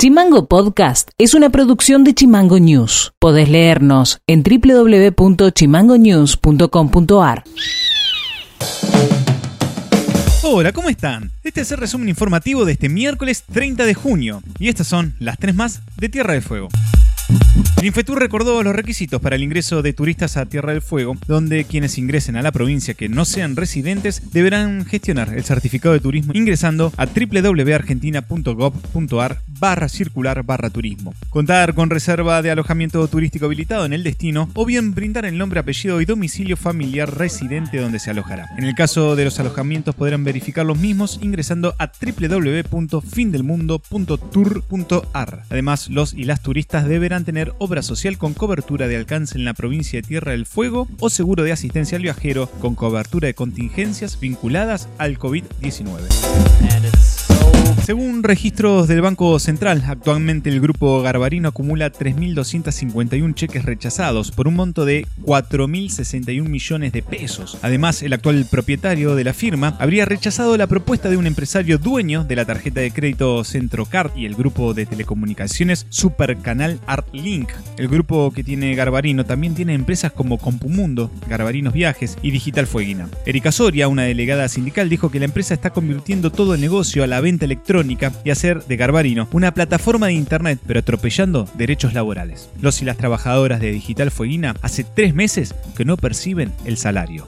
Chimango Podcast es una producción de Chimango News. Podés leernos en www.chimangonews.com.ar. Hola, ¿cómo están? Este es el resumen informativo de este miércoles 30 de junio y estas son las tres más de Tierra del Fuego. El Infetur recordó los requisitos para el ingreso de turistas a Tierra del Fuego, donde quienes ingresen a la provincia que no sean residentes deberán gestionar el certificado de turismo ingresando a www.argentina.gov.ar barra circular barra turismo. Contar con reserva de alojamiento turístico habilitado en el destino o bien brindar el nombre, apellido y domicilio familiar residente donde se alojará. En el caso de los alojamientos podrán verificar los mismos ingresando a www.findelmundo.tour.ar. Además, los y las turistas deberán tener obra social con cobertura de alcance en la provincia de Tierra del Fuego o seguro de asistencia al viajero con cobertura de contingencias vinculadas al COVID-19. Según registros del Banco Central, actualmente el grupo Garbarino acumula 3.251 cheques rechazados por un monto de 4.061 millones de pesos. Además, el actual propietario de la firma habría rechazado la propuesta de un empresario dueño de la tarjeta de crédito Centrocard y el grupo de telecomunicaciones Supercanal Artlink. El grupo que tiene Garbarino también tiene empresas como Compumundo, Garbarinos Viajes y Digital Fueguina. Erika Soria, una delegada sindical, dijo que la empresa está convirtiendo todo el negocio a la venta electrónica y hacer de Garbarino una plataforma de internet, pero atropellando derechos laborales. Los y las trabajadoras de Digital Fueguina hace tres meses que no perciben el salario.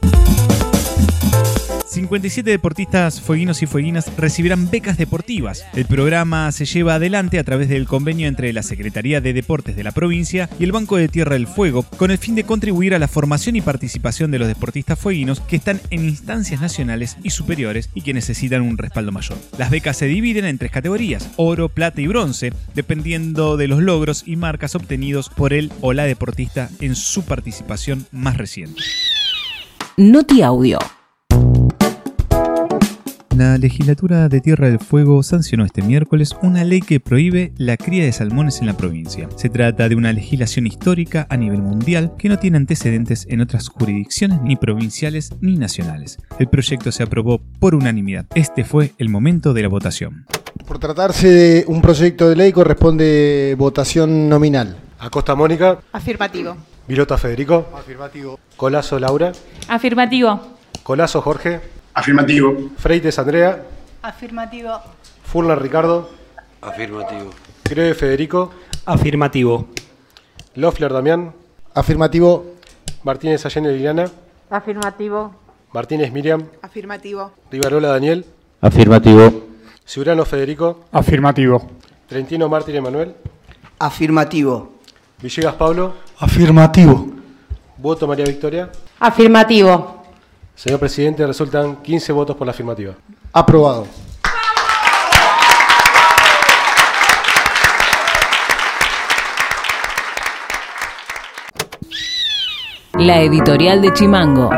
57 deportistas fueguinos y fueguinas recibirán becas deportivas. El programa se lleva adelante a través del convenio entre la Secretaría de Deportes de la provincia y el Banco de Tierra del Fuego, con el fin de contribuir a la formación y participación de los deportistas fueguinos que están en instancias nacionales y superiores y que necesitan un respaldo mayor. Las becas se dividen en tres categorías, oro, plata y bronce, dependiendo de los logros y marcas obtenidos por el o la deportista en su participación más reciente. Noti Audio. La legislatura de Tierra del Fuego sancionó este miércoles una ley que prohíbe la cría de salmones en la provincia. Se trata de una legislación histórica a nivel mundial que no tiene antecedentes en otras jurisdicciones ni provinciales ni nacionales. El proyecto se aprobó por unanimidad. Este fue el momento de la votación. Por tratarse de un proyecto de ley corresponde votación nominal. Acosta Mónica, Afirmativo. Vilota Federico, Afirmativo. Colazo Laura, Afirmativo. Colazo Jorge, Afirmativo. Freites Andrea, Afirmativo. Furlan Ricardo, Afirmativo. Greve Federico, Afirmativo. Loeffler Damián, Afirmativo. Martínez Allende Liliana, Afirmativo. Martínez Miriam, Afirmativo. Rivarola Daniel, Afirmativo. Ciurano Federico, Afirmativo. Trentino Martín Emanuel, Afirmativo. Villegas Pablo, Afirmativo. voto María Victoria. Afirmativo. Señor presidente, resultan 15 votos por la afirmativa. Aprobado. La editorial de Chimango.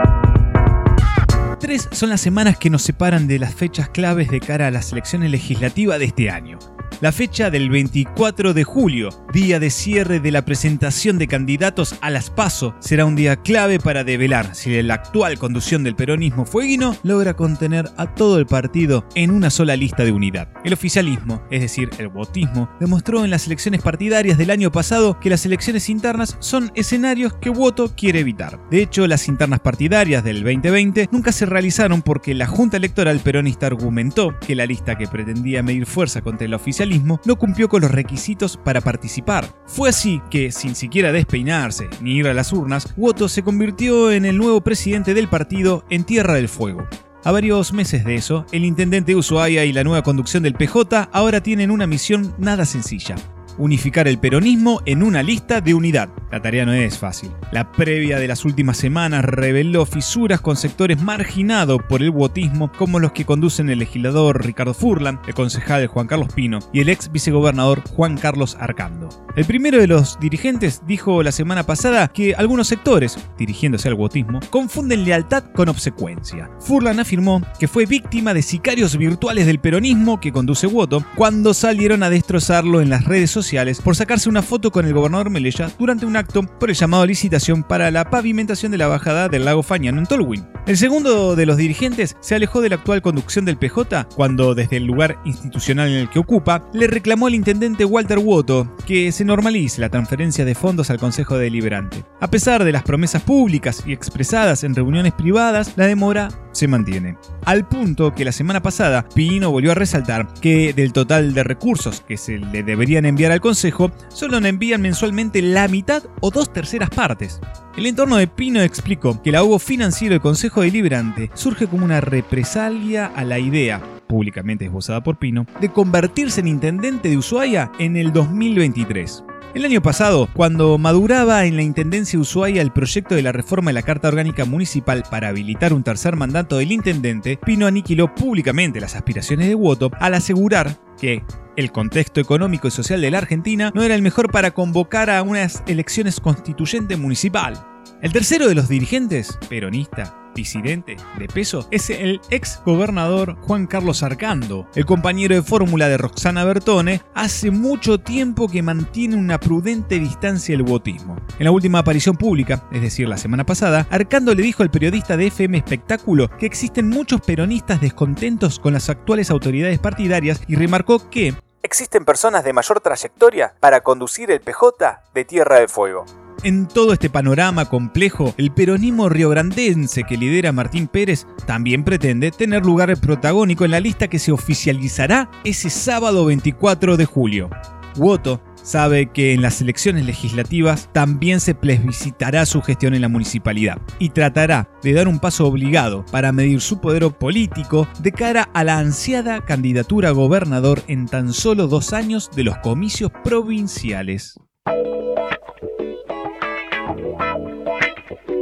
Tres son las semanas que nos separan de las fechas claves de cara a las elecciones legislativas de este año. La fecha del 24 de julio, día de cierre de la presentación de candidatos a las PASO, será un día clave para develar si la actual conducción del peronismo fueguino logra contener a todo el partido en una sola lista de unidad. El oficialismo, es decir, el votismo, demostró en las elecciones partidarias del año pasado que las elecciones internas son escenarios que Voto quiere evitar. De hecho, las internas partidarias del 2020 nunca se realizaron porque la Junta Electoral peronista argumentó que la lista que pretendía medir fuerza contra el oficialismo no cumplió con los requisitos para participar. Fue así que, sin siquiera despeinarse ni ir a las urnas, Woto se convirtió en el nuevo presidente del partido en Tierra del Fuego. A varios meses de eso, el intendente de Ushuaia y la nueva conducción del PJ ahora tienen una misión nada sencilla. Unificar el peronismo en una lista de unidad. La tarea no es fácil. La previa de las últimas semanas reveló fisuras con sectores marginados por el botismo, como los que conducen el legislador Ricardo Furlan, el concejal Juan Carlos Pino y el ex vicegobernador Juan Carlos Arcando. El primero de los dirigentes dijo la semana pasada que algunos sectores, dirigiéndose al botismo, confunden lealtad con obsecuencia. Furlan afirmó que fue víctima de sicarios virtuales del peronismo que conduce Woto cuando salieron a destrozarlo en las redes sociales por sacarse una foto con el gobernador Melella durante un por el llamado licitación para la pavimentación de la bajada del lago Fañano en Tolwyn. El segundo de los dirigentes se alejó de la actual conducción del PJ cuando, desde el lugar institucional en el que ocupa, le reclamó al intendente Walter Woto que se normalice la transferencia de fondos al Consejo Deliberante. A pesar de las promesas públicas y expresadas en reuniones privadas, la demora se mantiene. Al punto que la semana pasada Pino volvió a resaltar que del total de recursos que se le deberían enviar al Consejo, solo le envían mensualmente la mitad o dos terceras partes. El entorno de Pino explicó que el ahogo financiero del Consejo Deliberante surge como una represalia a la idea, públicamente esbozada por Pino, de convertirse en intendente de Ushuaia en el 2023. El año pasado, cuando maduraba en la Intendencia de Ushuaia el proyecto de la reforma de la Carta Orgánica Municipal para habilitar un tercer mandato del intendente, Pino aniquiló públicamente las aspiraciones de Woto al asegurar que el contexto económico y social de la Argentina no era el mejor para convocar a unas elecciones constituyente municipal. El tercero de los dirigentes, peronista, disidente, de peso, es el ex gobernador Juan Carlos Arcando. El compañero de fórmula de Roxana Bertone hace mucho tiempo que mantiene una prudente distancia del botismo. En la última aparición pública, es decir, la semana pasada, Arcando le dijo al periodista de FM Espectáculo que existen muchos peronistas descontentos con las actuales autoridades partidarias y remarcó que existen personas de mayor trayectoria para conducir el PJ de Tierra del Fuego. En todo este panorama complejo, el peronismo riograndense que lidera Martín Pérez también pretende tener lugar protagónico en la lista que se oficializará ese sábado 24 de julio. Woto sabe que en las elecciones legislativas también se plebiscitará su gestión en la municipalidad y tratará de dar un paso obligado para medir su poder político de cara a la ansiada candidatura a gobernador en tan solo dos años de los comicios provinciales.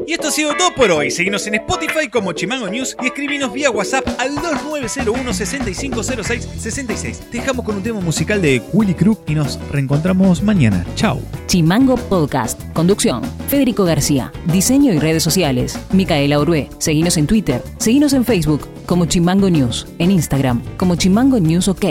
Y esto ha sido todo por hoy. Seguinos en Spotify como Chimango News y escribinos vía WhatsApp al 2901 6506 66. Te dejamos con un tema musical de Willy Crook y nos reencontramos mañana. Chao. Chimango Podcast. Conducción. Federico García. Diseño y redes sociales. Micaela Orué. Seguinos en Twitter. Seguinos en Facebook como Chimango News. En Instagram como Chimango News OK.